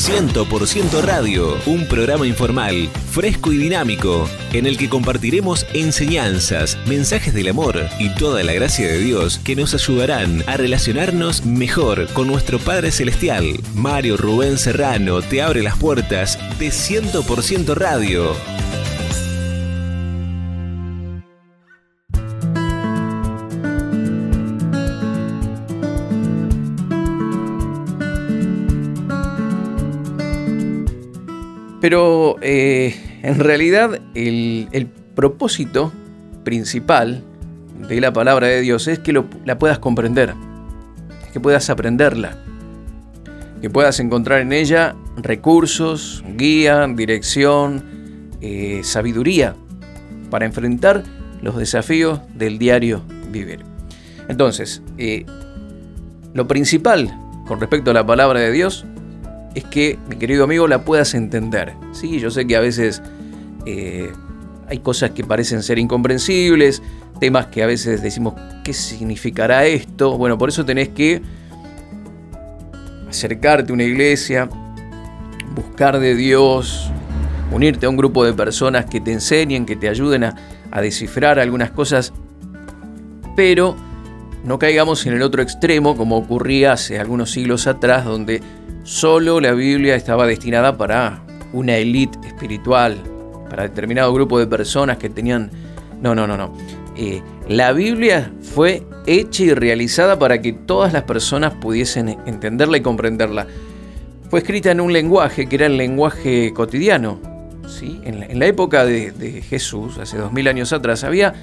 100% Radio, un programa informal, fresco y dinámico, en el que compartiremos enseñanzas, mensajes del amor y toda la gracia de Dios que nos ayudarán a relacionarnos mejor con nuestro Padre Celestial. Mario Rubén Serrano te abre las puertas de 100% Radio. Pero eh, en realidad el, propósito principal de la palabra de Dios es que la puedas comprender, que puedas aprenderla, que puedas encontrar en ella recursos, guía, dirección, eh, sabiduría para enfrentar los desafíos del diario vivir. Entonces, eh, lo principal con respecto a la palabra de Dios es que, mi querido amigo, la puedas entender. Sí, yo sé que a veces eh, hay cosas que parecen ser incomprensibles, temas que a veces decimos, ¿qué significará esto? Bueno, por eso tenés que acercarte a una iglesia, buscar de Dios, unirte a un grupo de personas que te enseñen, que te ayuden a, a descifrar algunas cosas, pero no caigamos en el otro extremo como ocurría hace algunos siglos atrás, donde Solo la Biblia estaba destinada para una élite espiritual, para determinado grupo de personas que tenían... No, no, no, no. Eh, la Biblia fue hecha y realizada para que todas las personas pudiesen entenderla y comprenderla. Fue escrita en un lenguaje que era el lenguaje cotidiano. ¿sí? En, la, época de, Jesús, hace dos mil años atrás, había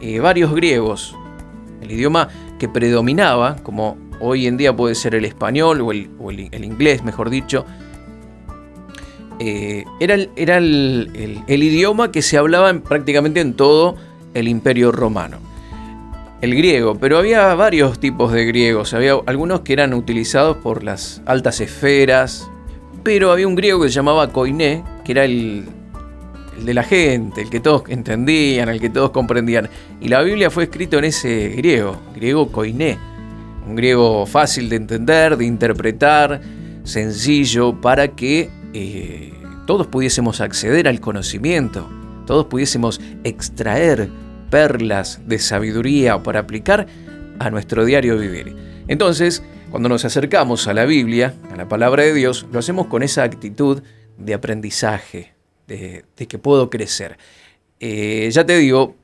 eh, varios griegos. El idioma que predominaba como hoy en día puede ser el español o el, inglés, mejor dicho, eh, era, el, idioma que se hablaba prácticamente en todo el imperio romano. El griego, pero había varios tipos de griegos, había algunos que eran utilizados por las altas esferas, pero había un griego que se llamaba koiné, que era el, el de la gente, el que todos entendían, el que todos comprendían. Y la Biblia fue escrita en ese griego, griego koiné un griego fácil de entender, de interpretar, sencillo, para que eh, todos pudiésemos acceder al conocimiento, todos pudiésemos extraer perlas de sabiduría para aplicar a nuestro diario vivir. Entonces, cuando nos acercamos a la Biblia, a la palabra de Dios, lo hacemos con esa actitud de aprendizaje, de, que puedo crecer. Eh, ya te digo,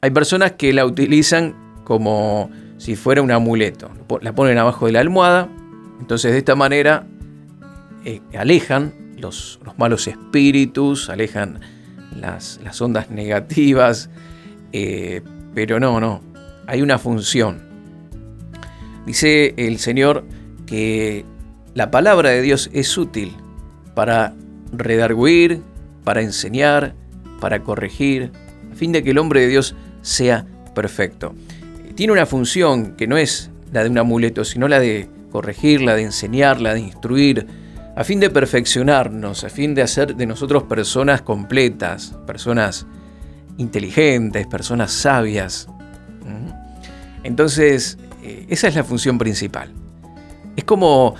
hay personas que la utilizan como si fuera un amuleto. La ponen abajo de la almohada, entonces de esta manera eh, alejan los, malos espíritus, alejan las, ondas negativas, eh, pero no, no, hay una función. Dice el Señor que la palabra de Dios es útil para redarguir, para enseñar, para corregir, a fin de que el hombre de Dios sea perfecto tiene una función que no es la de un amuleto, sino la de corregir, la de enseñar, la de instruir, a fin de perfeccionarnos, a fin de hacer de nosotros personas completas, personas inteligentes, personas sabias. Entonces, eh, esa es la función principal. Es como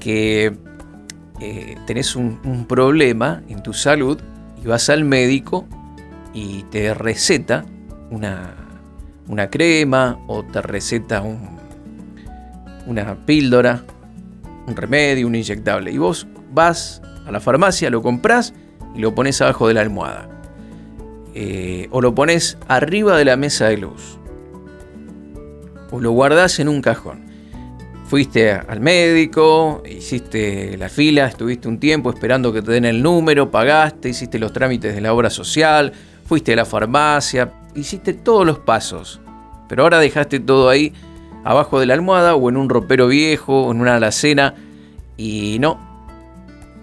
que eh, tenés un problema en tu salud y vas al médico y te receta una, una crema o te receta una píldora, un remedio, un inyectable. Y vos vas a la farmacia, lo compras y lo pones abajo de la almohada. Eh, o lo pones arriba de la mesa de luz. O lo guardás en un cajón. Fuiste al médico, hiciste la fila, estuviste un tiempo esperando que te den el número, pagaste, hiciste los trámites de la obra social, fuiste a la farmacia, hiciste todos los pasos, pero ahora dejaste todo ahí abajo de la almohada o en un ropero viejo o en una alacena y no,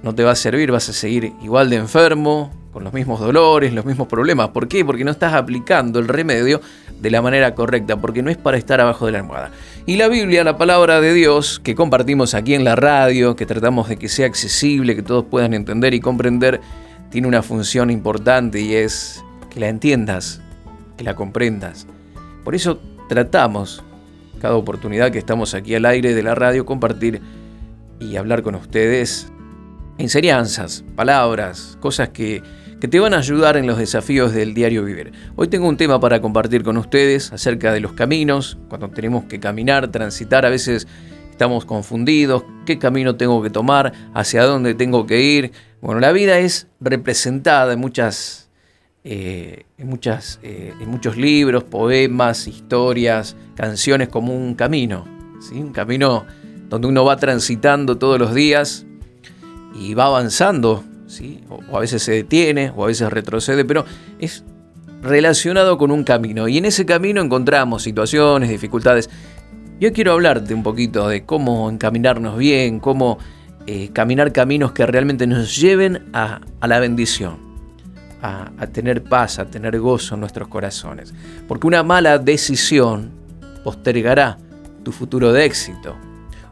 no te va a servir, vas a seguir igual de enfermo, con los mismos dolores, los mismos problemas. ¿Por qué? Porque no estás aplicando el remedio de la manera correcta, porque no es para estar abajo de la almohada. Y la Biblia, la palabra de Dios, que compartimos aquí en la radio, que tratamos de que sea accesible, que todos puedan entender y comprender, tiene una función importante y es que la entiendas, que la comprendas. Por eso tratamos, cada oportunidad que estamos aquí al aire de la radio, compartir y hablar con ustedes enseñanzas, palabras, cosas que, que te van a ayudar en los desafíos del diario vivir. Hoy tengo un tema para compartir con ustedes acerca de los caminos, cuando tenemos que caminar, transitar, a veces estamos confundidos, qué camino tengo que tomar, hacia dónde tengo que ir. Bueno, la vida es representada en muchas, eh, eh, en muchos libros, poemas, historias, canciones como un camino, ¿sí? un camino donde uno va transitando todos los días y va avanzando o, a veces se detiene, o a veces retrocede, pero es relacionado con un camino. Y en ese camino encontramos situaciones, dificultades. Yo quiero hablarte un poquito de cómo encaminarnos bien, cómo eh, caminar caminos que realmente nos lleven a, la bendición, a, tener paz, a tener gozo en nuestros corazones. Porque una mala decisión postergará tu futuro de éxito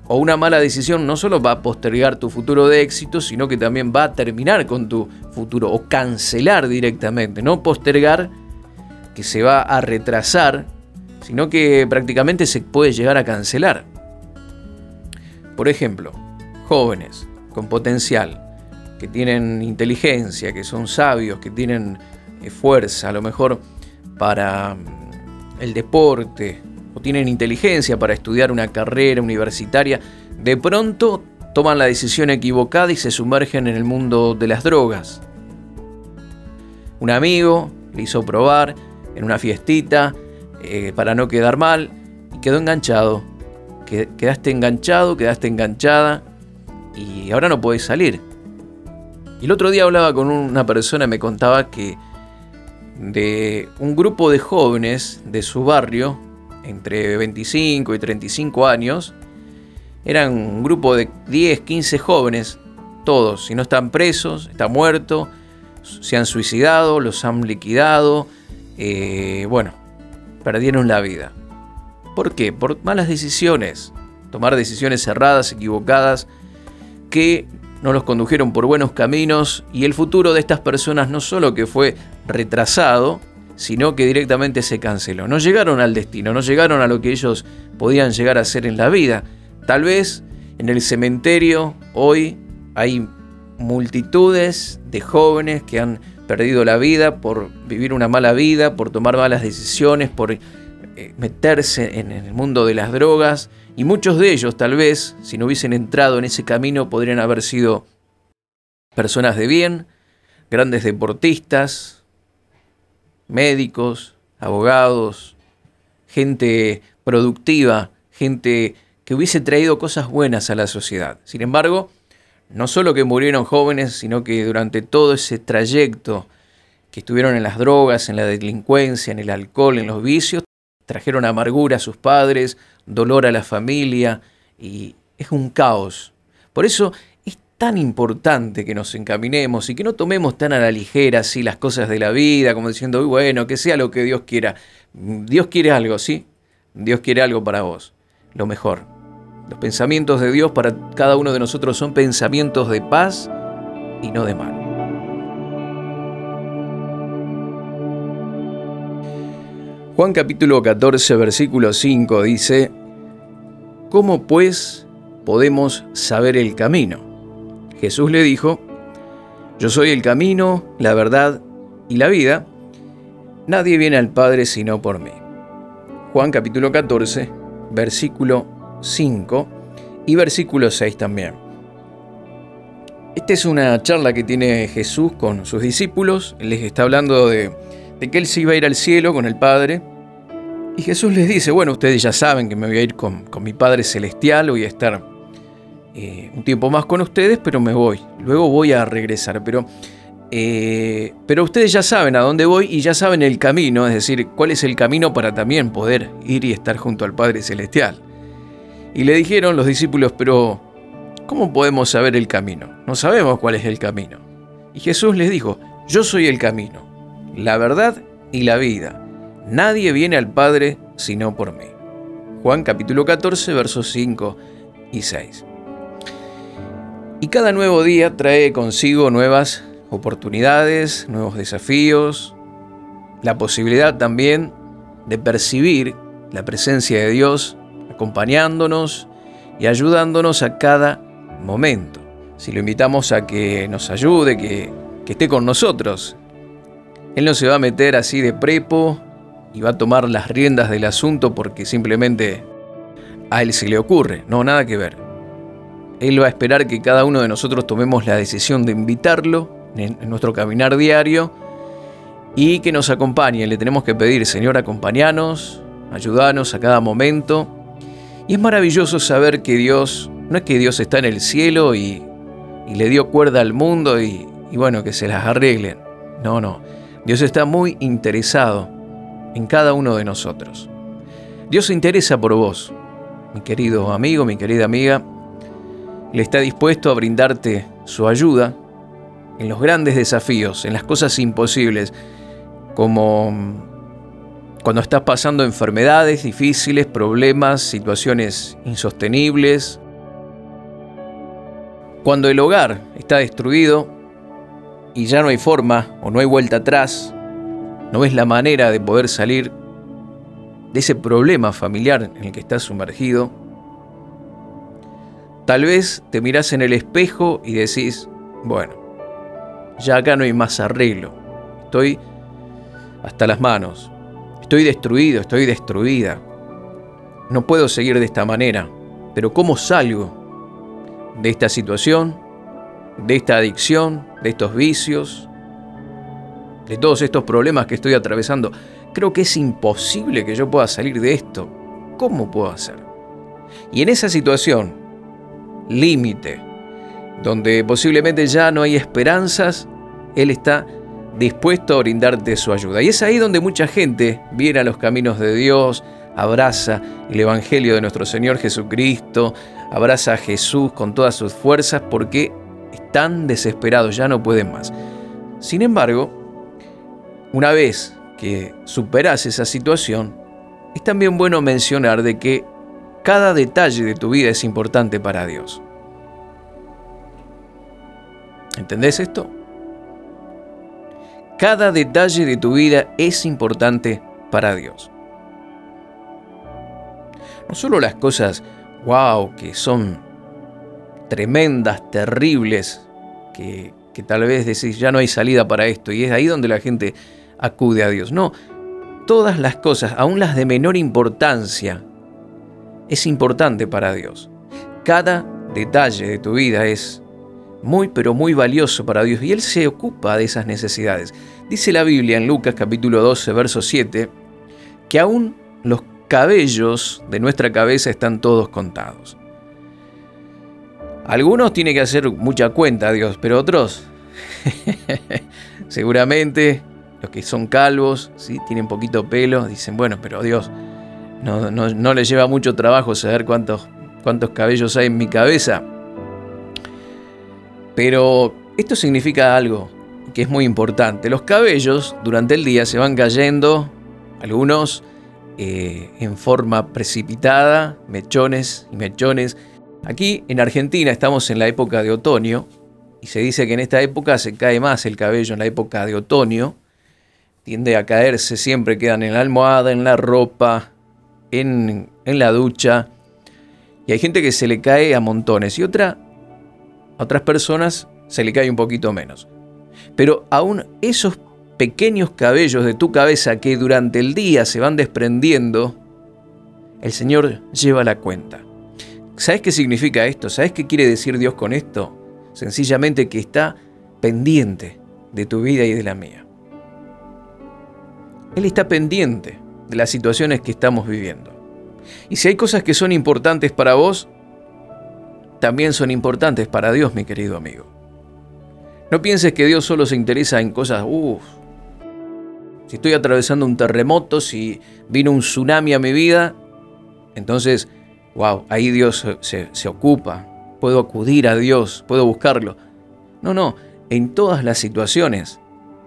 o una mala decisión no solo va a postergar tu futuro de éxito, sino que también va a terminar con tu futuro o cancelar directamente, no postergar que se va a retrasar, sino que prácticamente se puede llegar a cancelar. Por ejemplo, jóvenes con potencial, que tienen inteligencia, que son sabios, que tienen eh, fuerza, a lo mejor para mm, el deporte, o tienen inteligencia para estudiar una carrera universitaria, de pronto toman la decisión equivocada y se sumergen en el mundo de las drogas. Un amigo le hizo probar en una fiestita eh, para no quedar mal y quedó enganchado. Quedaste enganchado, quedaste enganchada y ahora no podés salir. Y el otro día hablaba con una persona me contaba que de un grupo de jóvenes de su barrio entre 25 y 35 años, eran un grupo de 10, 15 jóvenes, todos, si no están presos, están muertos, se han suicidado, los han liquidado, eh, bueno, perdieron la vida. ¿Por qué? Por malas decisiones, tomar decisiones cerradas, equivocadas, que no los condujeron por buenos caminos y el futuro de estas personas no solo que fue retrasado, sino que directamente se canceló. No llegaron al destino, no llegaron a lo que ellos podían llegar a ser en la vida. Tal vez en el cementerio hoy hay multitudes de jóvenes que han perdido la vida por vivir una mala vida, por tomar malas decisiones, por eh, meterse en el mundo de las drogas y muchos de ellos tal vez, si no hubiesen entrado en ese camino, podrían haber sido personas de bien, grandes deportistas, médicos, abogados, gente productiva, gente que hubiese traído cosas buenas a la sociedad. Sin embargo, no solo que murieron jóvenes, sino que durante todo ese trayecto que estuvieron en las drogas, en la delincuencia, en el alcohol, en los vicios, trajeron amargura a sus padres, dolor a la familia y es un caos. Por eso tan importante que nos encaminemos y que no tomemos tan a la ligera así las cosas de la vida, como diciendo, bueno, que sea lo que Dios quiera. Dios quiere algo, ¿sí? Dios quiere algo para vos, lo mejor. Los pensamientos de Dios para cada uno de nosotros son pensamientos de paz y no de mal. Juan capítulo 14, versículo 5 dice, ¿Cómo pues podemos saber el camino? Jesús le dijo, Yo soy el camino, la verdad y la vida. Nadie viene al Padre sino por mí. Juan capítulo 14, versículo 5 y versículo 6 también. Esta es una charla que tiene Jesús con sus discípulos. Les está hablando de, que Él se iba a ir al cielo con el Padre. Y Jesús les dice, bueno, ustedes ya saben que me voy a ir con, con mi Padre Celestial, voy a estar eh, un tiempo más con ustedes, pero me voy. Luego voy a regresar. Pero, eh, pero ustedes ya saben a dónde voy y ya saben el camino, es decir, cuál es el camino para también poder ir y estar junto al Padre Celestial. Y le dijeron los discípulos, pero ¿cómo podemos saber el camino? No sabemos cuál es el camino. Y Jesús les dijo, yo soy el camino, la verdad y la vida. Nadie viene al Padre sino por mí. Juan capítulo 14, versos 5 y 6. Y cada nuevo día trae consigo nuevas oportunidades, nuevos desafíos, la posibilidad también de percibir la presencia de Dios acompañándonos y ayudándonos a cada momento. si lo invitamos a que nos ayude, que, que esté con nosotros. Él no se va a meter así de prepo y va a tomar las riendas del asunto porque simplemente a él se le ocurre. No, nada que ver. Él va a esperar que cada uno de nosotros tomemos la decisión de invitarlo en, nuestro caminar diario y que nos acompañe. Le tenemos que pedir, Señor, acompañanos, ayudanos a cada momento. Y es maravilloso saber que Dios, no es que Dios está en el cielo y, le dio cuerda al mundo y, y bueno, que se las arreglen. No, no. Dios está muy interesado en cada uno de nosotros. Dios se interesa por vos, mi querido amigo, mi querida amiga. Le está dispuesto a brindarte su ayuda en los grandes desafíos, en las cosas imposibles, como cuando estás pasando enfermedades difíciles, problemas, situaciones insostenibles, cuando el hogar está destruido y ya no hay forma o no hay vuelta atrás, no ves la manera de poder salir de ese problema familiar en el que estás sumergido, tal vez te mirás en el espejo y decís, bueno, ya acá no hay más arreglo. Estoy hasta las manos. Estoy destruido, estoy destruida. No puedo seguir de esta manera. Pero ¿cómo salgo de esta situación, de esta adicción, de estos vicios, de todos estos problemas que estoy atravesando? Creo que es imposible que yo pueda salir de esto. ¿Cómo puedo hacer? Y en esa situación, límite, donde posiblemente ya no hay esperanzas, Él está dispuesto a brindarte su ayuda. Y es ahí donde mucha gente viene a los caminos de Dios, abraza el Evangelio de nuestro Señor Jesucristo, abraza a Jesús con todas sus fuerzas porque están desesperados, ya no pueden más. Sin embargo, una vez que superas esa situación, es también bueno mencionar de que cada detalle de tu vida es importante para Dios. ¿Entendés esto? Cada detalle de tu vida es importante para Dios. No solo las cosas, wow, que son tremendas, terribles, que, tal vez decís, ya no hay salida para esto, y es ahí donde la gente acude a Dios. No, todas las cosas, aun las de menor importancia, es importante para Dios. Cada detalle de tu vida es muy pero muy valioso para Dios y Él se ocupa de esas necesidades. Dice la Biblia en Lucas capítulo 12, verso 7, que aún los cabellos de nuestra cabeza están todos contados. Algunos tienen que hacer mucha cuenta Dios, pero otros seguramente los que son calvos, ¿sí? tienen poquito pelo, dicen, bueno, pero Dios, no, no, les lleva mucho trabajo saber cuántos, cuántos cabellos hay en mi cabeza. Pero esto significa algo que es muy importante. Los cabellos durante el día se van cayendo, algunos eh, en forma precipitada, mechones y mechones. Aquí en Argentina estamos en la época de otoño y se dice que en esta época se cae más el cabello en la época de otoño tiende a caerse, siempre quedan en la almohada, en la ropa, en, la ducha. Y hay gente que se le cae a montones y otra, a otras personas se le cae un poquito menos. Pero aún esos pequeños cabellos de tu cabeza que durante el día se van desprendiendo, el Señor lleva la cuenta. ¿Sabes qué significa esto? ¿Sabes qué quiere decir Dios con esto? Sencillamente que está pendiente de tu vida y de la mía. Él está pendiente de las situaciones que estamos viviendo. Y si hay cosas que son importantes para vos, también son importantes para Dios, mi querido amigo. No pienses que Dios solo se interesa en cosas, uff, si estoy atravesando un terremoto, si vino un tsunami a mi vida, entonces, wow, ahí Dios se, se ocupa, puedo acudir a Dios, puedo buscarlo. No, no, en todas las situaciones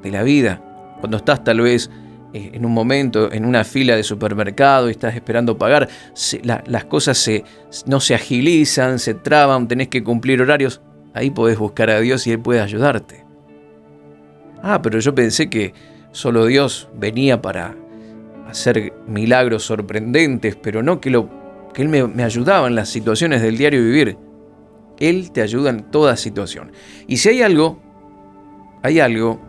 de la vida, cuando estás tal vez eh, en un momento en una fila de supermercado y estás esperando pagar, las cosas no se agilizan, se traban, tenés que cumplir horarios, ahí podés buscar a Dios y Él puede ayudarte. Ah, pero yo pensé que solo Dios venía para hacer milagros sorprendentes, pero no que, lo, que Él me, ayudaba en las situaciones del diario vivir. Él te ayuda en toda situación. Y si hay algo, hay algo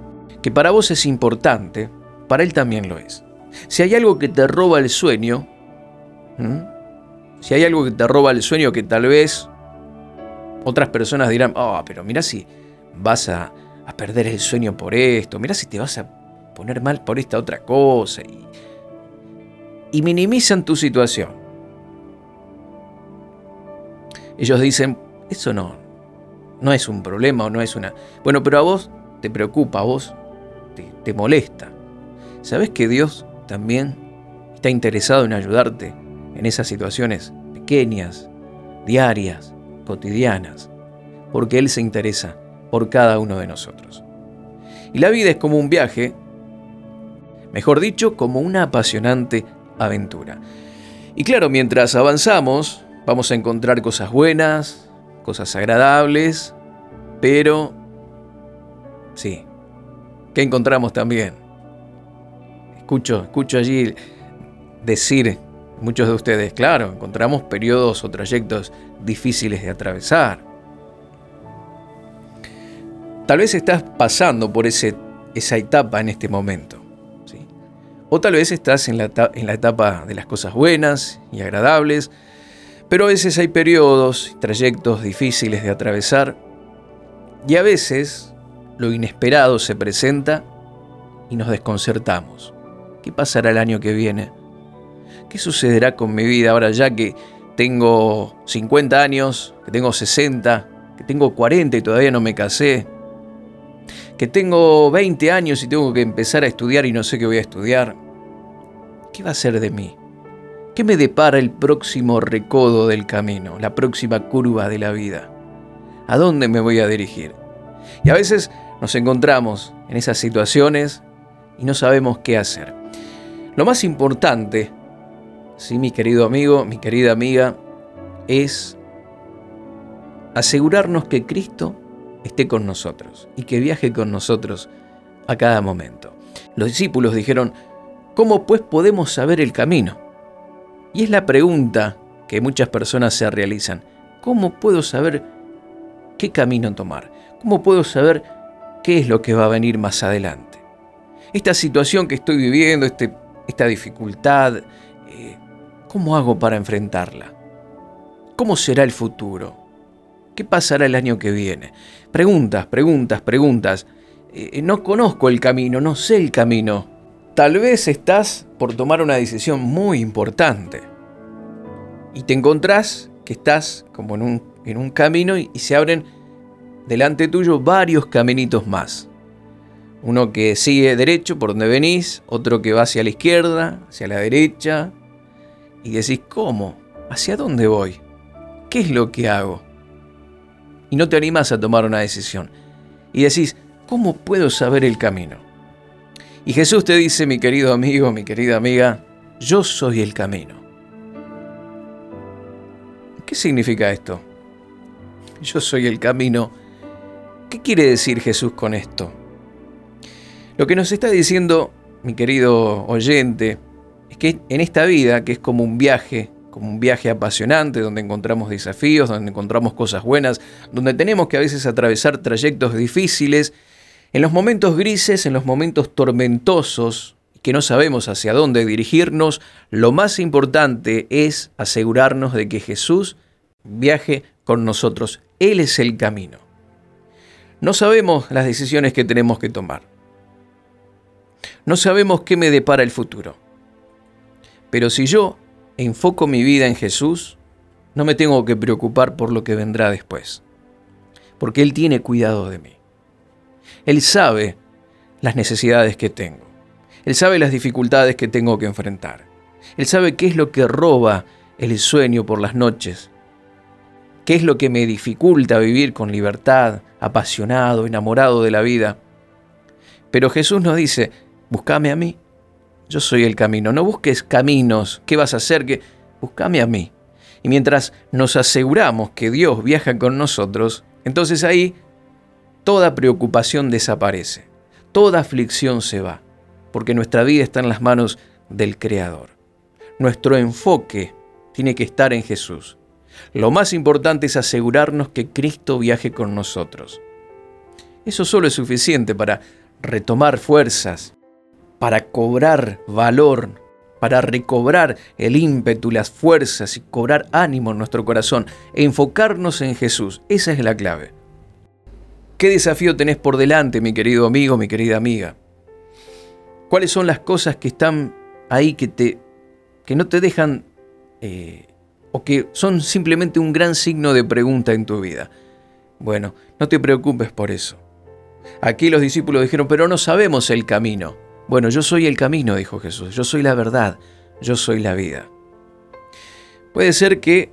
que para vos es importante, para Él también lo es. Si hay algo que te roba el sueño, si hay algo que te roba el sueño que tal vez otras personas dirán, oh, pero mira si vas a, perder el sueño por esto, mira si te vas a poner mal por esta otra cosa. Y minimizan tu situación. Ellos dicen, eso no, no es un problema o no es una... Bueno, pero a vos te preocupa, a vos te, te molesta. ¿Sabes que Dios también está interesado en ayudarte en esas situaciones pequeñas, diarias, cotidianas? Porque Él se interesa por cada uno de nosotros. Y la vida es como un viaje, mejor dicho, como una apasionante aventura. Y claro, mientras avanzamos, vamos a encontrar cosas buenas, cosas agradables, pero sí, ¿qué encontramos también? Escucho, escucho allí decir muchos de ustedes, claro, encontramos periodos o trayectos difíciles de atravesar. Tal vez estás pasando por ese, esa etapa en este momento. O tal vez estás en la, en la etapa de las cosas buenas y agradables, pero a veces hay periodos trayectos difíciles de atravesar y a veces lo inesperado se presenta y nos desconcertamos. ¿Qué pasará el año que viene? ¿Qué sucederá con mi vida ahora ya que tengo 50 años, que tengo 60, que tengo 40 y todavía no me casé? Que tengo 20 años y tengo que empezar a estudiar y no sé qué voy a estudiar. ¿Qué va a ser de mí? ¿Qué me depara el próximo recodo del camino, la próxima curva de la vida? ¿A dónde me voy a dirigir? Y a veces nos encontramos en esas situaciones y no sabemos qué hacer. Lo más importante, sí, mi querido amigo, mi querida amiga, es asegurarnos que Cristo esté con nosotros y que viaje con nosotros a cada momento. Los discípulos dijeron, ¿Cómo pues podemos saber el camino? Y es la pregunta que muchas personas se realizan. ¿Cómo puedo saber qué camino tomar? ¿Cómo puedo saber qué es lo que va a venir más adelante? Esta situación que estoy viviendo, este, esta dificultad, eh, ¿cómo hago para enfrentarla? ¿Cómo será el futuro? ¿Qué pasará el año que viene? Preguntas, preguntas, preguntas. Eh, no conozco el camino, no sé el camino. Tal vez estás por tomar una decisión muy importante y te encontrás que estás como en un, en un camino y, y se abren delante tuyo varios caminitos más. Uno que sigue derecho por donde venís, otro que va hacia la izquierda, hacia la derecha, y decís, ¿cómo? ¿Hacia dónde voy? ¿Qué es lo que hago? Y no te animas a tomar una decisión. Y decís, ¿cómo puedo saber el camino? Y Jesús te dice, mi querido amigo, mi querida amiga, yo soy el camino. ¿Qué significa esto? Yo soy el camino. ¿Qué quiere decir Jesús con esto? Lo que nos está diciendo, mi querido oyente, es que en esta vida, que es como un viaje, como un viaje apasionante, donde encontramos desafíos, donde encontramos cosas buenas, donde tenemos que a veces atravesar trayectos difíciles, en los momentos grises, en los momentos tormentosos, que no sabemos hacia dónde dirigirnos, lo más importante es asegurarnos de que Jesús viaje con nosotros. Él es el camino. No sabemos las decisiones que tenemos que tomar. No sabemos qué me depara el futuro. Pero si yo enfoco mi vida en Jesús, no me tengo que preocupar por lo que vendrá después. Porque Él tiene cuidado de mí. Él sabe las necesidades que tengo. Él sabe las dificultades que tengo que enfrentar. Él sabe qué es lo que roba el sueño por las noches. ¿Qué es lo que me dificulta vivir con libertad, apasionado, enamorado de la vida? Pero Jesús nos dice, búscame a mí. Yo soy el camino. No busques caminos. ¿Qué vas a hacer? Que búscame a mí. Y mientras nos aseguramos que Dios viaja con nosotros, entonces ahí toda preocupación desaparece, toda aflicción se va, porque nuestra vida está en las manos del Creador. Nuestro enfoque tiene que estar en Jesús. Lo más importante es asegurarnos que Cristo viaje con nosotros. Eso solo es suficiente para retomar fuerzas, para cobrar valor, para recobrar el ímpetu, las fuerzas y cobrar ánimo en nuestro corazón enfocarnos en Jesús. Esa es la clave. ¿Qué desafío tenés por delante, mi querido amigo, mi querida amiga? ¿Cuáles son las cosas que están ahí que, te, que no te dejan eh, o que son simplemente un gran signo de pregunta en tu vida? Bueno, no te preocupes por eso. Aquí los discípulos dijeron, pero no sabemos el camino. Bueno, yo soy el camino, dijo Jesús, yo soy la verdad, yo soy la vida. Puede ser que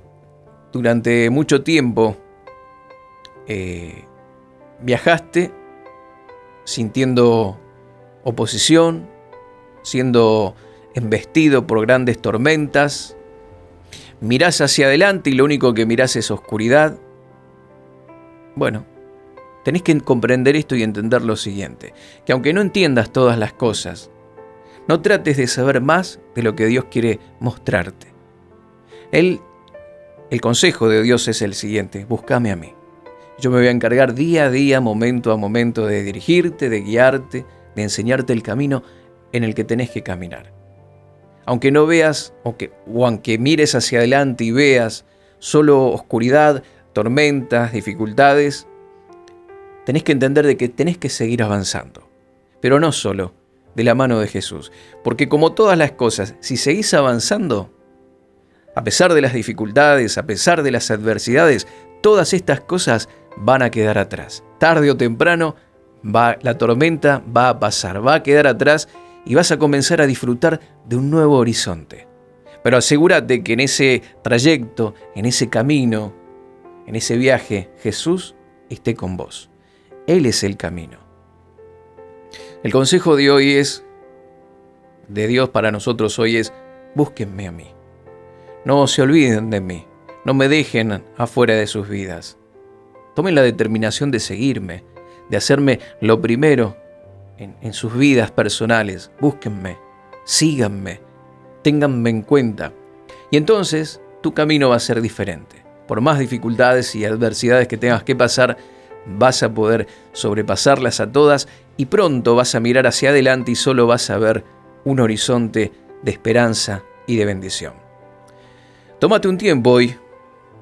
durante mucho tiempo eh, viajaste sintiendo oposición, siendo embestido por grandes tormentas, mirás hacia adelante y lo único que mirás es oscuridad. Bueno, tenés que comprender esto y entender lo siguiente, que aunque no entiendas todas las cosas, no trates de saber más de lo que Dios quiere mostrarte. Él, el consejo de Dios es el siguiente, búscame a mí. Yo me voy a encargar día a día, momento a momento, de dirigirte, de guiarte, de enseñarte el camino en el que tenés que caminar. Aunque no veas, o, que, o aunque mires hacia adelante y veas solo oscuridad, tormentas, dificultades, tenés que entender de que tenés que seguir avanzando. Pero no solo de la mano de Jesús. Porque como todas las cosas, si seguís avanzando, a pesar de las dificultades, a pesar de las adversidades, todas estas cosas van a quedar atrás. Tarde o temprano, va, la tormenta va a pasar, va a quedar atrás y vas a comenzar a disfrutar de un nuevo horizonte. Pero asegúrate que en ese trayecto, en ese camino, en ese viaje, Jesús esté con vos. Él es el camino. El consejo de hoy es, de Dios para nosotros hoy es, búsquenme a mí. No se olviden de mí. No me dejen afuera de sus vidas. Tomen la determinación de seguirme, de hacerme lo primero en, sus vidas personales. Búsquenme, síganme, ténganme en cuenta. Y entonces tu camino va a ser diferente. Por más dificultades y adversidades que tengas que pasar, vas a poder sobrepasarlas a todas y pronto vas a mirar hacia adelante y solo vas a ver un horizonte de esperanza y de bendición. Tómate un tiempo hoy,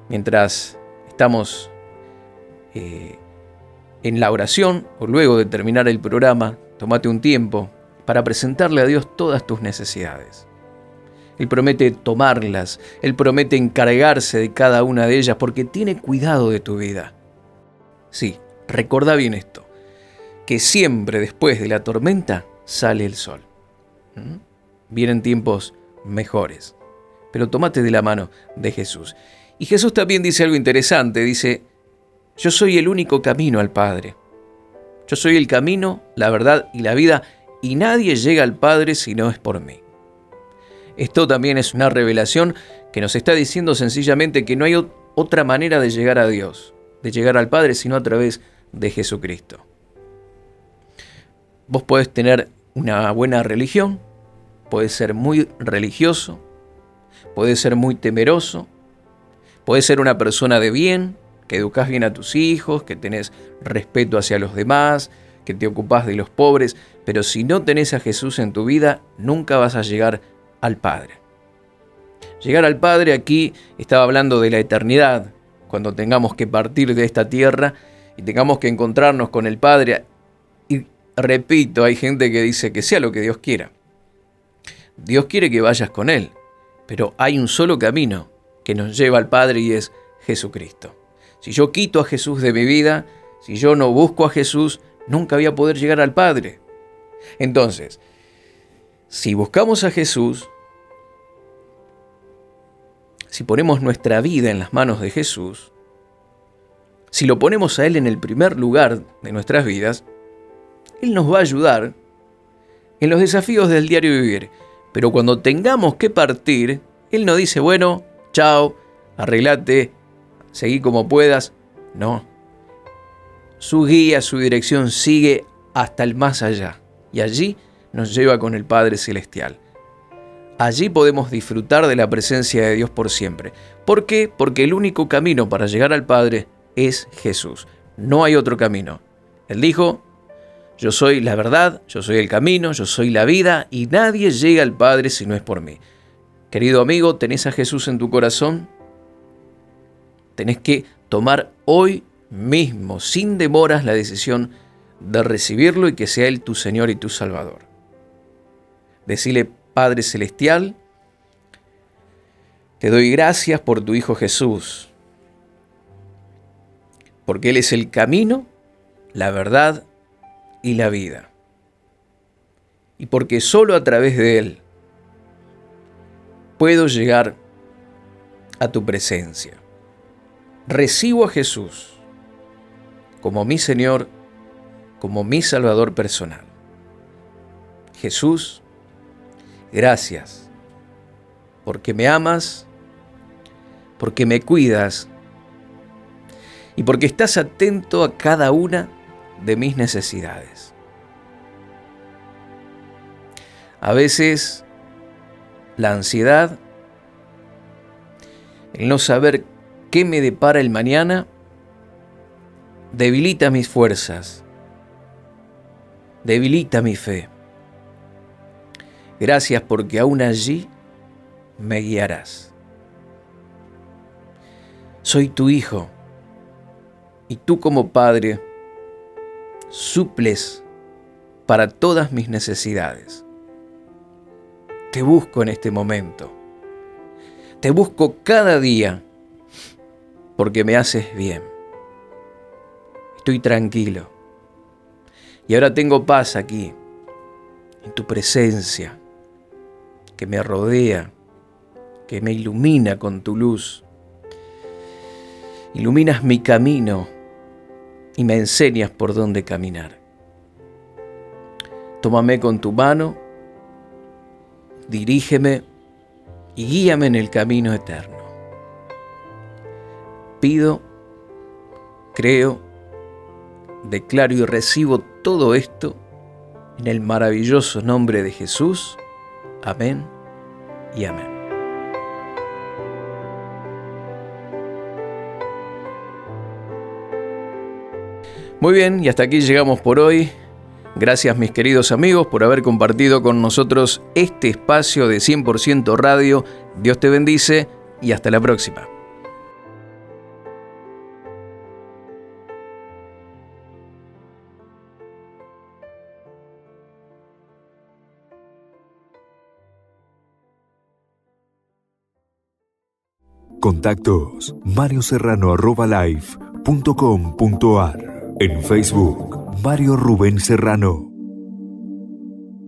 mientras estamos eh, en la oración o luego de terminar el programa, tómate un tiempo para presentarle a Dios todas tus necesidades. Él promete tomarlas, Él promete encargarse de cada una de ellas porque tiene cuidado de tu vida. Sí, recuerda bien esto, que siempre después de la tormenta sale el sol. ¿Mm? Vienen tiempos mejores, pero tómate de la mano de Jesús. Y Jesús también dice algo interesante, dice, yo soy el único camino al Padre. Yo soy el camino, la verdad y la vida, y nadie llega al Padre si no es por mí. Esto también es una revelación que nos está diciendo sencillamente que no hay otra manera de llegar a Dios, de llegar al Padre, sino a través de Jesucristo. Vos podés tener una buena religión, podés ser muy religioso, podés ser muy temeroso, podés ser una persona de bien, que educas bien a tus hijos, que tenés respeto hacia los demás, que te ocupás de los pobres, pero si no tenés a Jesús en tu vida, nunca vas a llegar al Padre. Llegar al Padre aquí estaba hablando de la eternidad, cuando tengamos que partir de esta tierra y tengamos que encontrarnos con el Padre. Y repito, hay gente que dice que sea lo que Dios quiera. Dios quiere que vayas con Él, pero hay un solo camino que nos lleva al Padre y es Jesucristo. Si yo quito a Jesús de mi vida, si yo no busco a Jesús, nunca voy a poder llegar al Padre. Entonces, si buscamos a Jesús, si ponemos nuestra vida en las manos de Jesús, si lo ponemos a Él en el primer lugar de nuestras vidas, Él nos va a ayudar en los desafíos del diario vivir. Pero cuando tengamos que partir, Él nos dice, bueno, chao, arreglate, seguí como puedas. No. Su guía, su dirección sigue hasta el más allá. Y allí nos lleva con el Padre Celestial. Allí podemos disfrutar de la presencia de Dios por siempre. ¿Por qué? Porque el único camino para llegar al Padre es Jesús. No hay otro camino. Él dijo, yo soy la verdad, yo soy el camino, yo soy la vida y nadie llega al Padre si no es por mí. Querido amigo, ¿tenés a Jesús en tu corazón? Tenés que tomar hoy mismo, sin demoras, la decisión de recibirlo y que sea Él tu Señor y tu Salvador. Decile, Padre Celestial, te doy gracias por tu Hijo Jesús, porque Él es el camino, la verdad y la vida. Y porque solo a través de Él puedo llegar a tu presencia. Recibo a Jesús como mi Señor, como mi Salvador personal. Jesús, Gracias, porque me amas, porque me cuidas y porque estás atento a cada una de mis necesidades. A veces la ansiedad, el no saber qué me depara el mañana, debilita mis fuerzas, debilita mi fe. Gracias porque aún allí me guiarás. Soy tu hijo y tú como padre suples para todas mis necesidades. Te busco en este momento. Te busco cada día porque me haces bien. Estoy tranquilo. Y ahora tengo paz aquí, en tu presencia que me rodea, que me ilumina con tu luz. Iluminas mi camino y me enseñas por dónde caminar. Tómame con tu mano, dirígeme y guíame en el camino eterno. Pido, creo, declaro y recibo todo esto en el maravilloso nombre de Jesús. Amén y amén. Muy bien, y hasta aquí llegamos por hoy. Gracias mis queridos amigos por haber compartido con nosotros este espacio de 100% radio. Dios te bendice y hasta la próxima. Contactos marioserrano.live.com.ar En Facebook, Mario Rubén Serrano.